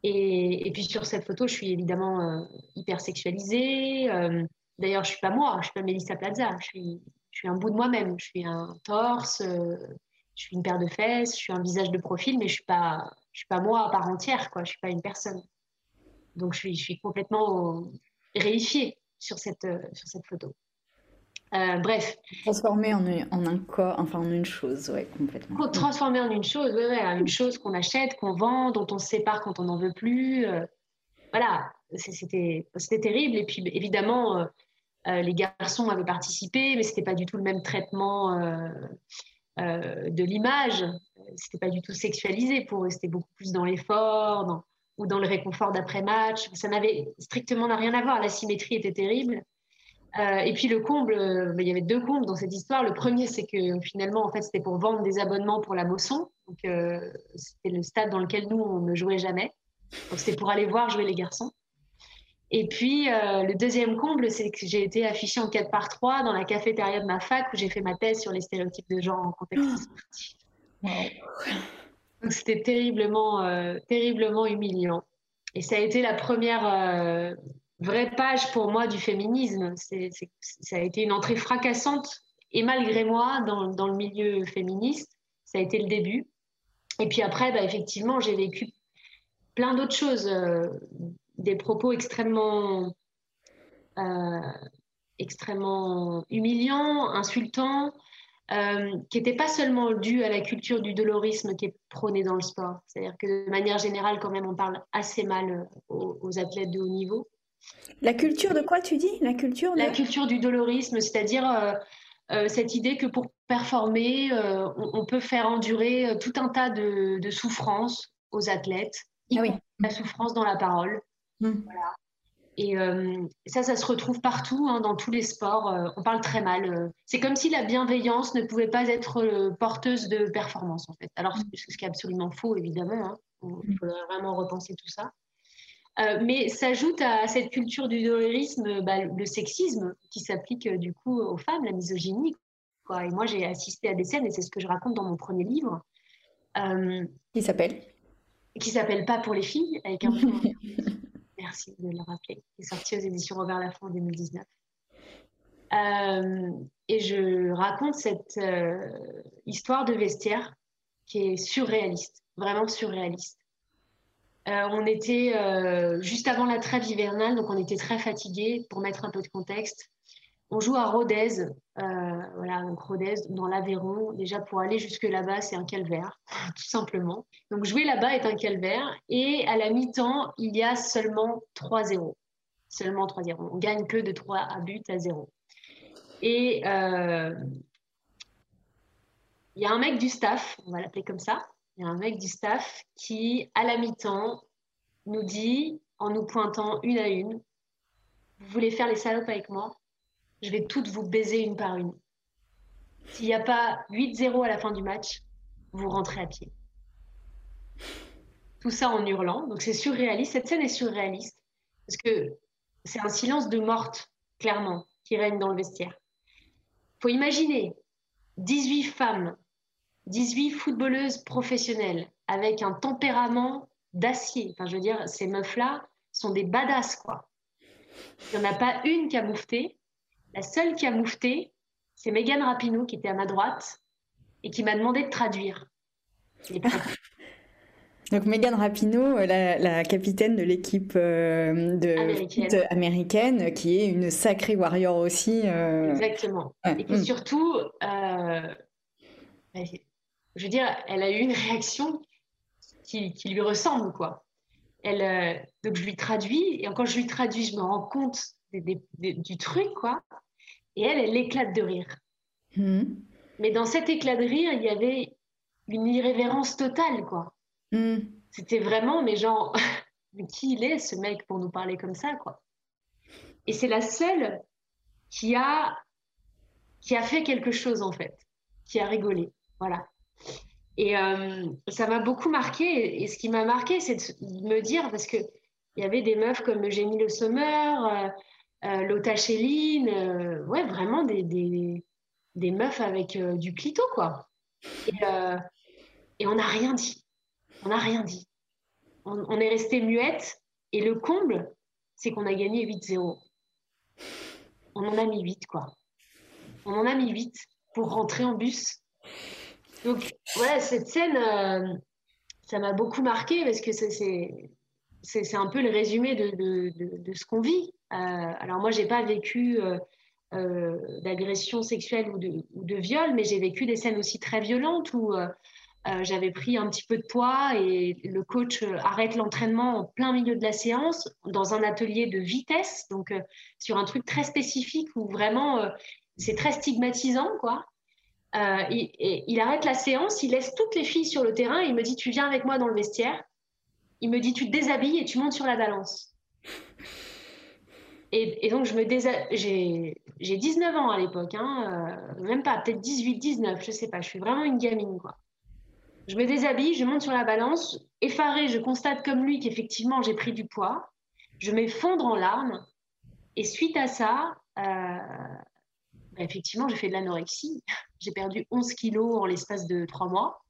Et, puis sur cette photo, je suis évidemment euh, hyper sexualisée. Euh, d'ailleurs, je suis pas moi, je suis pas Melissa Plaza. Je suis, un bout de moi-même. Je suis un torse, euh, je suis une paire de fesses, je suis un visage de profil, mais je suis pas, suis pas moi à part entière. Quoi. Je suis pas une personne. Donc je suis, complètement réifiée sur cette photo. Euh, bref.
Transformer en, en, un corps, enfin en une chose, ouais, complètement.
Transformer en une chose, ouais, ouais, une chose qu'on achète, qu'on vend, dont on se sépare quand on n'en veut plus. Euh, voilà, c'était terrible. Et puis évidemment, euh, les garçons avaient participé, mais c'était pas du tout le même traitement de l'image. C'était pas du tout sexualisé pour eux, c'était beaucoup plus dans l'effort ou dans le réconfort d'après-match. Ça n'avait strictement rien à voir. La symétrie était terrible. Et puis le comble, bah, il y avait deux combles dans cette histoire. Le premier, c'est que finalement, en fait, c'était pour vendre des abonnements pour la Mosson. Donc, c'était le stade dans lequel nous, on ne jouait jamais. Donc, c'était pour aller voir jouer les garçons. Et puis, le deuxième comble, c'est que j'ai été affichée en 4 par 3 dans la cafétéria de ma fac où j'ai fait ma thèse sur les stéréotypes de genre en contexte oh. sportif. Donc, c'était terriblement, terriblement humiliant. Et ça a été la première euh, vraie page pour moi du féminisme. Ça a été une entrée fracassante. Et malgré moi, dans, le milieu féministe, ça a été le début. Et puis après, bah, effectivement, j'ai vécu plein d'autres choses. Euh, des propos extrêmement, euh, extrêmement humiliants, insultants, euh, qui n'était pas seulement dû à la culture du dolorisme qui est prônée dans le sport. C'est-à-dire que de manière générale, quand même, on parle assez mal aux, athlètes de haut niveau.
La culture de quoi tu dis? La culture
La culture du dolorisme, c'est-à-dire euh, cette idée que pour performer, on, peut faire endurer tout un tas de, souffrances aux athlètes, ah oui. la souffrance dans la parole. Mmh. Voilà. Et euh, ça, ça se retrouve partout, hein, dans tous les sports. Euh, on parle très mal. Euh. c'est comme si la bienveillance ne pouvait pas être porteuse de performance, en fait. Alors, mm. ce qui est absolument faux, évidemment. Hein. Il mm. faudrait vraiment repenser tout ça. Mais s'ajoute à cette culture du dolorisme bah, le sexisme qui s'applique du coup aux femmes, la misogynie. Quoi. Et moi, j'ai assisté à des scènes, et c'est ce que je raconte dans mon premier livre.
qui s'appelle?
Qui s'appelle Pas pour les filles, avec un merci de le rappeler, Il est sorti aux éditions Robert Laffont en 2019. Euh, et je raconte cette euh, histoire de vestiaire qui est surréaliste, vraiment surréaliste. Euh, on était juste avant la trêve hivernale, donc on était très fatigués. Pour mettre un peu de contexte, on joue à Rodez, euh, voilà, Rodez dans l'Aveyron. Déjà pour aller jusque là-bas, c'est un calvaire, tout simplement. Donc jouer là-bas est un calvaire. Et à la mi-temps, il y a seulement 3-0. Seulement 3-0. On gagne que de 3 à but à 0. Et euh, il y a un mec du staff, on va l'appeler comme ça. Il y a un mec du staff qui, à la mi-temps, nous dit, en nous pointant une à une, vous voulez faire les salopes avec moi? Je vais toutes vous baiser une par une. S'il n'y a pas 8-0 à la fin du match, vous rentrez à pied. Tout ça en hurlant. Donc c'est surréaliste. Cette scène est surréaliste parce que c'est un silence de morte, clairement, qui règne dans le vestiaire. Faut imaginer 18 femmes, 18 footballeuses professionnelles avec un tempérament d'acier. Enfin, je veux dire, ces meufs-là sont des badass, quoi. Il n'y en a pas une qui a moufté. La seule qui a moufté, c'est Megan Rapinoe qui était à ma droite et qui m'a demandé de traduire.
Donc Megan Rapinoe, euh, la, capitaine de l'équipe euh, de américaine. qui est une sacrée warrior aussi.
Euh. Exactement. Et qui mm. surtout, je veux dire, elle a eu une réaction qui, lui ressemble, quoi. Elle, donc je lui traduis, et quand je lui traduis, je me rends compte du truc, quoi. Et elle, elle éclate de rire. Hmm. Mais dans cet éclat de rire, il y avait une irrévérence totale, quoi. Hmm. C'était vraiment, mais genre, qui il est ce mec pour nous parler comme ça, quoi? Et c'est la seule qui a, qui a fait quelque chose, en fait, qui a rigolé. Voilà. Et euh, ça m'a beaucoup marqué. Et ce qui m'a marqué, c'est de me dire, parce qu'il y avait des meufs comme Eugénie Le Sommer, euh, euh, Lota Chéline, euh, ouais, vraiment des, des, des meufs avec euh, du clito, quoi. Et, on n'a rien dit. On n'a rien dit. On, est resté muette. Et le comble, c'est qu'on a gagné 8-0. On en a mis 8, quoi. On en a mis 8 pour rentrer en bus. Donc, voilà, cette scène, ça m'a beaucoup marqué parce que c'est un peu le résumé de, ce qu'on vit. Euh, alors moi, j'ai pas vécu euh, euh, d'agression sexuelle ou ou de, viol, mais j'ai vécu des scènes aussi très violentes où j'avais pris un petit peu de poids et le coach arrête l'entraînement en plein milieu de la séance dans un atelier de vitesse, donc sur un truc très spécifique où vraiment c'est très stigmatisant, quoi. Et, il arrête la séance, il laisse toutes les filles sur le terrain et il me dit Tu viens avec moi dans le vestiaire. Il me dit Tu te déshabilles et tu montes sur la balance. Et, donc, je me j'ai, j'ai 19 ans à l'époque, hein, euh, même pas, peut-être 18, 19, je sais pas, je suis vraiment une gamine, quoi. Je me déshabille, je monte sur la balance, effarée, je constate comme lui qu'effectivement j'ai pris du poids, je m'effondre en larmes, et suite à ça, euh, bah, effectivement, j'ai fait de l'anorexie. J'ai perdu 11 kilos en l'espace de trois mois.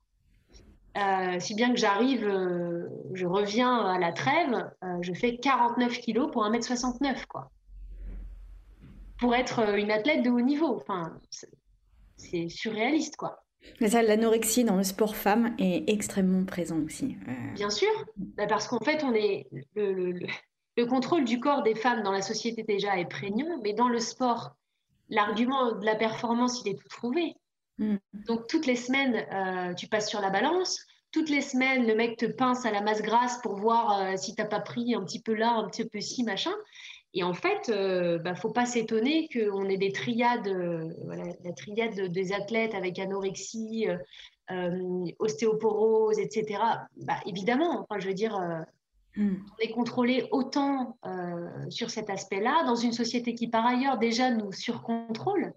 Euh, si bien que j'arrive, euh, je reviens à la trêve, euh, je fais 49 kilos pour 1m69, quoi. Pour être une athlète de haut niveau. Enfin, c'est surréaliste, quoi.
Mais ça, l'anorexie dans le sport femme est extrêmement présent aussi.
Bien sûr, bah, parce qu'en fait, on est le, contrôle du corps des femmes dans la société déjà est prégnant, mais dans le sport, l'argument de la performance, il est tout trouvé. Mm. Donc, toutes les semaines, euh, tu passes sur la balance. Toutes les semaines, le mec te pince à la masse grasse pour voir euh, si tu n'as pas pris un petit peu là, un petit peu ci, machin. Et en fait, il euh, bah, faut pas s'étonner qu'on ait des triades, la triade des athlètes avec anorexie, ostéoporose, etc. Bah, évidemment, enfin, je veux dire, mm. on est contrôlé autant sur cet aspect-là dans une société qui, par ailleurs, déjà nous surcontrôle.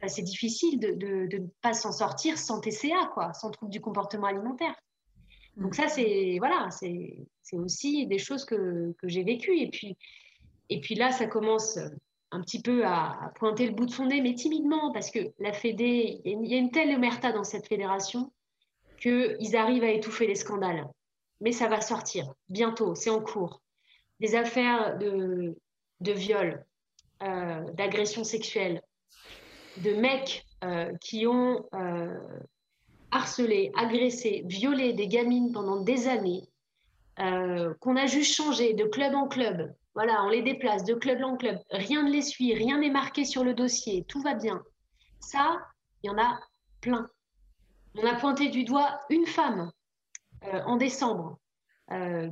Bah, c'est difficile de ne pas s'en sortir sans TCA, quoi, sans trouble du comportement alimentaire. Donc ça, c'est voilà, c'est aussi des choses que, que j'ai vécues. Et puis, et puis là, ça commence un petit peu à, pointer le bout de son nez, mais timidement, parce que la Fédé, il y a une telle omerta dans cette fédération qu'ils arrivent à étouffer les scandales. Mais ça va sortir bientôt, c'est en cours. Des affaires de, de viol, euh, d'agression sexuelle, de mecs euh, qui ont euh, harcelé, agressé, violé des gamines pendant des années, qu'on a juste changé de club en club. Voilà, on les déplace de club en club. Rien ne les suit, rien n'est marqué sur le dossier, tout va bien. Ça, il y en a plein. On a pointé du doigt une femme en décembre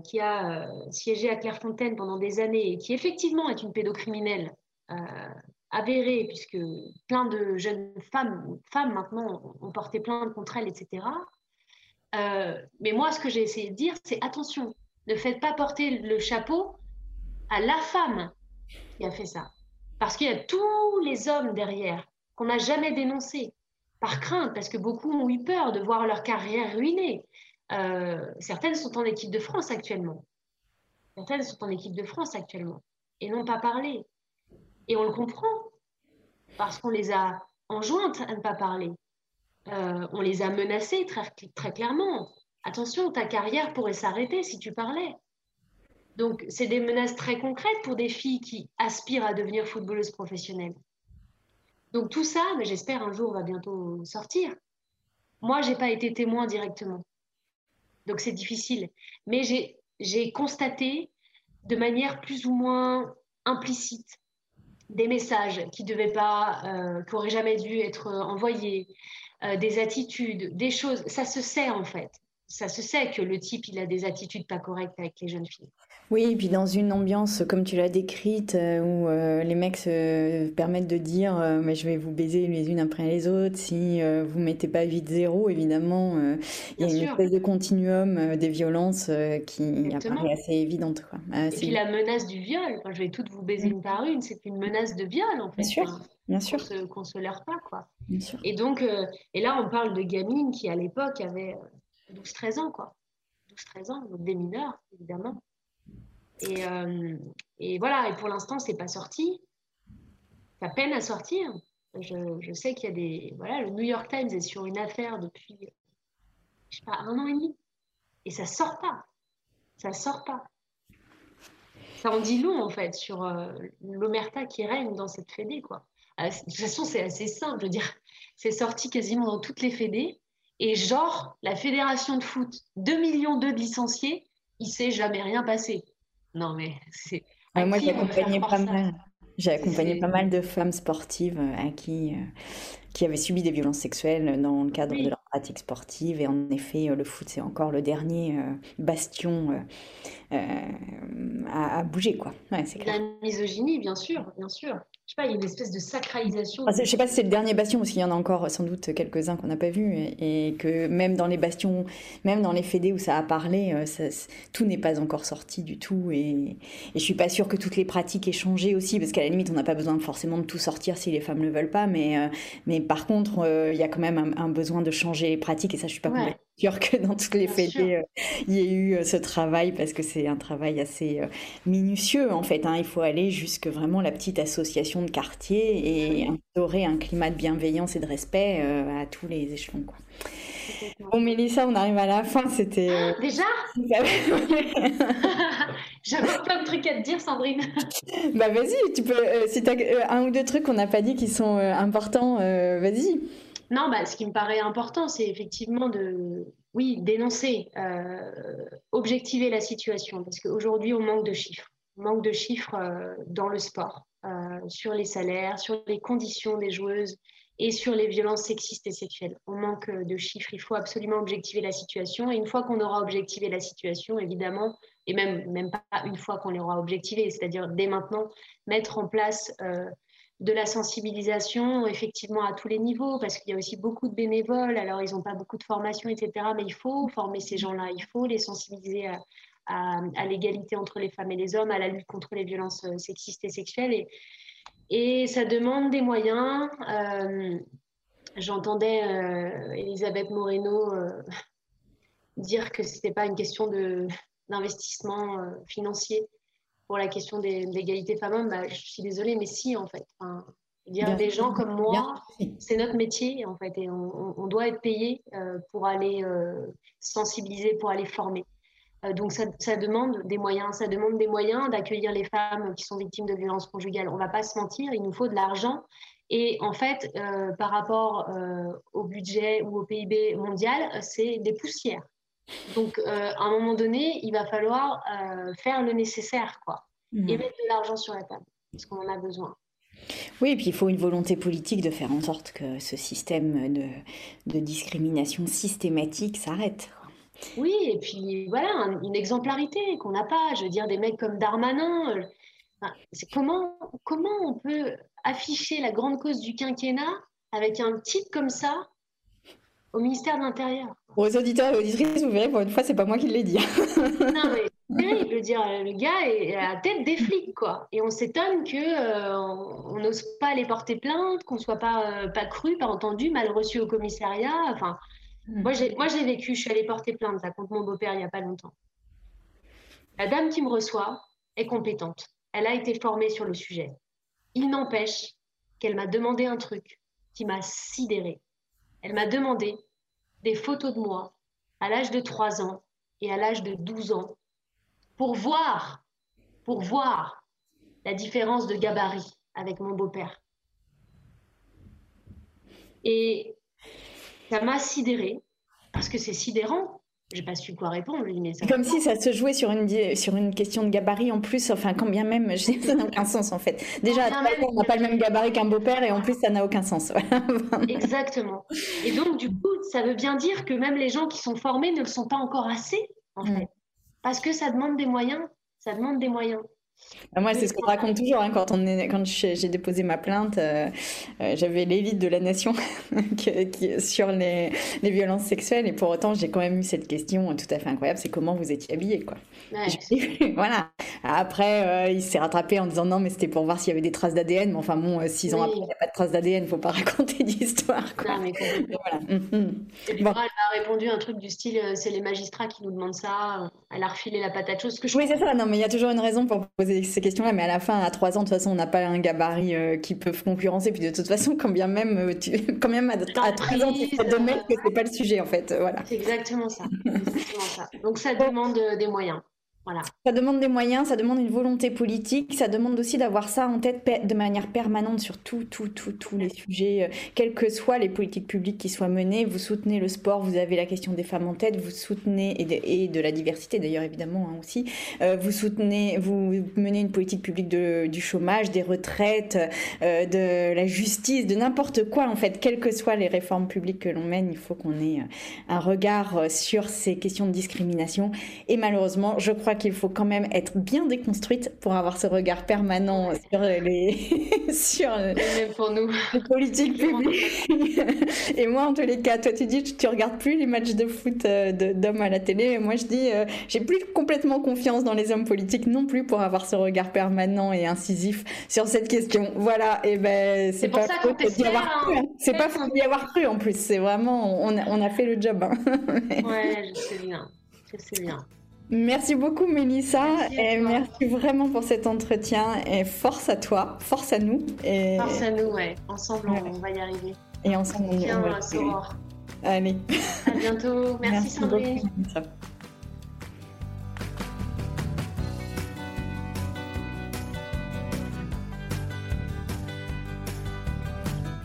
qui a siégé à Clairefontaine pendant des années et qui effectivement est une pédocriminelle avérée, puisque plein de jeunes femmes, femmes maintenant, ont porté plainte contre elle, etc. Euh, mais moi, ce que j'ai essayé de dire, c'est attention, ne faites pas porter le chapeau à la femme qui a fait ça. Parce qu'il y a tous les hommes derrière qu'on n'a jamais dénoncés, par crainte, parce que beaucoup ont eu peur de voir leur carrière ruinée. Euh, certaines sont en équipe de France actuellement. Certaines sont en équipe de France actuellement et n'ont pas parlé. Et on le comprend, parce qu'on les a enjointes à ne pas parler. Euh, on les a menacées très, très clairement. Attention, ta carrière pourrait s'arrêter si tu parlais. Donc, c'est des menaces très concrètes pour des filles qui aspirent à devenir footballeuses professionnelles. Donc, tout ça, j'espère un jour va bientôt sortir. Moi, j'ai pas été témoin directement. Donc, c'est difficile. Mais j'ai constaté de manière plus ou moins implicite des messages qui devaient pas, euh, qui auraient jamais dû être envoyés, euh, des attitudes, des choses. Ça se sait en fait ça se sait que le type, il a des attitudes pas correctes avec les jeunes filles.
Oui, et puis dans une ambiance comme tu l'as décrite, euh, où euh, les mecs se permettent de dire euh, mais je vais vous baiser les unes après les autres, si vous mettez pas vite zéro, évidemment, il y a une espèce de continuum des vionlences qui apparaît assez évidente. Quoi.
et puis la menace du viol, je vais toutes vous baiser une par une, c'est une menace de viol en fait.
Bien sûr. Bien sûr.
Qu'on se, se leurre pas, quoi. Bien sûr. Et donc, et là, on parle de gamines qui, à l'époque, avaient 12-13 ans, quoi. 12-13 ans, donc des mineurs, évidemment. Et, euh, et voilà, et pour l'instant, c'est pas sorti. Ça peine à sortir. Je, je sais qu'il y a des. Voilà, le New York Times est sur une affaire depuis, je sais pas, un an et demi. Et ça sort pas. Ça sort pas. Ça en dit long, en fait, sur euh, l'omerta qui règne dans cette fédé, quoi. Euh, de toute façon, c'est assez simple. Je veux dire, c'est sorti quasiment dans toutes les fédés. Et genre, la fédération de foot, 2 millions de licenciés, il s'est jamais rien passé. Non, mais c'est.
moi, j'ai accompagné pas mal. J'ai accompagné pas mal de femmes sportives euh, à qui, euh, qui avaient subi des violences sexuelles dans le cadre de leur pratique sportive. Et en effet, euh, le foot, c'est encore le dernier bastion à, bouger. Quoi.
Ouais, La misogynie, bien sûr, bien sûr. Sais pas, il y a une espèce de sacralisation.
Ah, je sais pas si c'est le dernier bastion, parce qu'il y en a encore sans doute quelques-uns qu'on n'a pas vus, et, que même dans les bastions, même dans les fédés où ça a parlé, euh, tout n'est pas encore sorti du tout. Et, et je suis pas sûre que toutes les pratiques aient changé aussi, parce qu'à la limite, on n'a pas besoin forcément de tout sortir si les femmes ne veulent pas, mais, euh, mais par contre, euh, il y a quand même un, besoin de changer les pratiques, et ça, je suis pas ouais que dans toutes les fédés, euh, il y ait eu euh, ce travail parce que c'est un travail assez euh, minutieux en fait. Hein. Il faut aller jusque vraiment la petite association de quartier et instaurer un climat de bienveillance et de respect à tous les échelons. Quoi. Bon, Mélissa, on arrive à la fin. C'était.
Ah, déjà? J'avais plein de trucs à te dire, Sandrine.
bah, vas-y, tu peux. si tu as un ou deux trucs qu'on n'a pas dit qui sont importants, vas-y.
Non, bah, ce qui me paraît important, c'est effectivement de, oui, dénoncer, euh, objectiver la situation, parce qu'aujourd'hui, on manque de chiffres. On manque de chiffres euh, dans le sport, euh, sur les salaires, sur les conditions des joueuses et sur les violences sexistes et sexuelles. On manque de chiffres. Il faut absolument objectiver la situation. Et une fois qu'on aura objectivé la situation, évidemment, et même, même pas une fois qu'on l'aura objectivée, c'est-à-dire dès maintenant, mettre en place de la sensibilisation, effectivement, à tous les niveaux, parce qu'il y a aussi beaucoup de bénévoles, alors ils n'ont pas beaucoup de formation, etc. Mais il faut former ces gens-là, il faut les sensibiliser à, l'égalité entre les femmes et les hommes, à la lutte contre les violences euh, sexistes et sexuelles. Et, ça demande des moyens. Euh, j'entendais euh, Elisabeth Moreno dire que ce n'était pas une question d'investissement financier pour la question d'égalité femmes-hommes, bah, je suis désolée, mais si, en fait. Enfin, dire, des gens comme moi, c'est notre métier, en fait, et on, doit être payé euh, pour aller euh, sensibiliser, pour aller former. Euh, donc, ça, ça, demande des moyens. Ça demande des moyens d'accueillir les femmes qui sont victimes de violences conjugales. On ne va pas se mentir, il nous faut de l'argent. Et en fait, par rapport au budget ou au PIB mondial, c'est des poussières. Donc, euh, à un moment donné, il va falloir euh, faire le nécessaire, quoi, et mhm. mettre de l'argent sur la table, parce qu'on en a besoin.
Oui, et puis il faut une volonté politique de faire en sorte que ce système de, de discrimination systématique s'arrête.
Oui, et puis voilà, une exemplarité qu'on n'a pas. Je veux dire, des mecs comme Darmanin, euh, c'est comment, comment on peut afficher la grande cause du quinquennat avec un titre comme ça au ministère de l'Intérieur.
Aux auditeurs et auditrices, vous verrez, pour une fois, c'est pas moi qui l'ai dit.
non, mais c'est terrible. dire, le gars est à la tête des flics, quoi. Et on s'étonne qu'on euh, n'ose pas aller porter plainte, qu'on soit pas, euh, pas cru, pas entendu, mal reçu au commissariat. Enfin, hmm. moi, j'ai, moi, j'ai vécu, je suis allée porter plainte contre mon beau-père il n'y a pas longtemps. La dame qui me reçoit est compétente. Elle a été formée sur le sujet. Il n'empêche qu'elle m'a demandé un truc qui m'a sidéré. Elle m'a demandé des photos de moi à l'âge de 3 ans et à l'âge de 12 ans pour voir, pour voir la différence de gabarit avec mon beau-père. Et ça m'a sidéré parce que c'est sidérant j'ai pas su quoi répondre. Mais
Comme si ça se jouait sur une, sur une question de gabarit en plus, enfin, quand bien même, ça n'a aucun sens en fait. Déjà, on n'a pas le même gabarit qu'un beau-père et en plus, ça n'a aucun sens.
Exactement. Et donc, du coup, ça veut bien dire que même les gens qui sont formés ne le sont pas encore assez, en mm. fait. Parce que ça demande des moyens. Ça demande des moyens.
Bah, moi, c'est ce qu'on raconte toujours. Hein, quand, on est, quand j'ai déposé ma plainte, euh, euh, j'avais l'élite de la nation qui, sur les, les, violences sexuelles. Et pour autant, j'ai quand même eu cette question tout à fait incroyable c'est comment vous étiez habillée quoi. voilà. Après, euh, il s'est rattrapé en disant non, mais c'était pour voir s'il y avait des traces d'ADN. Mais enfin, bon, six ans après, il n'y a pas de traces d'ADN, il ne faut pas raconter d'histoire.
Non, mais voilà. Mm-hmm. Elle m'a répondu un truc du style c'est les magistrats qui nous demandent ça. Elle a refilé la patate chose Que je
oui, c'est ça. Non, mais il y a toujours une raison pour poser ces questions-là, mais à la fin, à 3 ans, de toute façon, on n'a pas un gabarit euh, qui peut concurrencer. Puis de toute façon, quand bien même, euh, tu, quand même à, 13 ans, tu sais de mettre que c'est pas le sujet, en fait. Voilà.
C'est exactement ça. exactement ça. Donc ça demande des moyens.
Ça demande des moyens, ça demande une volonté politique, ça demande aussi d'avoir ça en tête de manière permanente sur tout, tout, tout, tous les sujets, euh, quelles que soient les politiques publiques qui soient menées. Vous soutenez le sport, vous avez la question des femmes en tête, vous soutenez, et de, la diversité d'ailleurs évidemment hein, aussi, euh, vous soutenez, vous menez une politique publique du chômage, des retraites, euh, de la justice, de n'importe quoi en fait, quelles que soient les réformes publiques que l'on mène, il faut qu'on ait un regard sur ces questions de discrimination. Et malheureusement, je crois que qu'il faut quand même être bien déconstruite pour avoir ce regard permanent sur les, sur
pour nous.
les politiques publiques. et moi, en tous les cas, toi, tu dis tu, tu regardes plus les matchs de foot euh, d'hommes à la télé. Et moi, je dis, euh, j'ai plus complètement confiance dans les hommes politiques non plus pour avoir ce regard permanent et incisif sur cette question. Voilà. Et ben, c'est pas faux d'y avoir cru. Hein. C'est pas faux d'y avoir cru en plus. C'est vraiment, on a, on a fait le job. Hein.
ouais, je sais bien. Je sais bien.
Merci beaucoup Mélissa merci et merci vraiment pour cet entretien et force à toi, force à nous. Et...
Force à nous, ouais. Ensemble, on va y arriver.
Et ensemble, on,
on
va
y arriver.
Allez.
À bientôt. Merci, merci Sandrine. Beaucoup,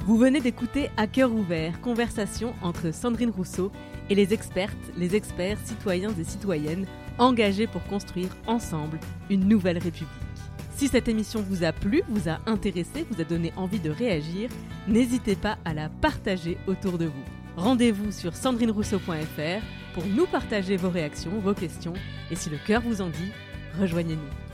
Vous venez d'écouter À cœur ouvert, conversation entre Sandrine Rousseau et les expertes, les experts, citoyens et citoyennes engagés pour construire ensemble une nouvelle République. Si cette émission vous a plu, vous a intéressé, vous a donné envie de réagir, n'hésitez pas à la partager autour de vous. Rendez-vous sur sandrinerousseau.fr pour nous partager vos réactions, vos questions, et si le cœur vous en dit, rejoignez-nous.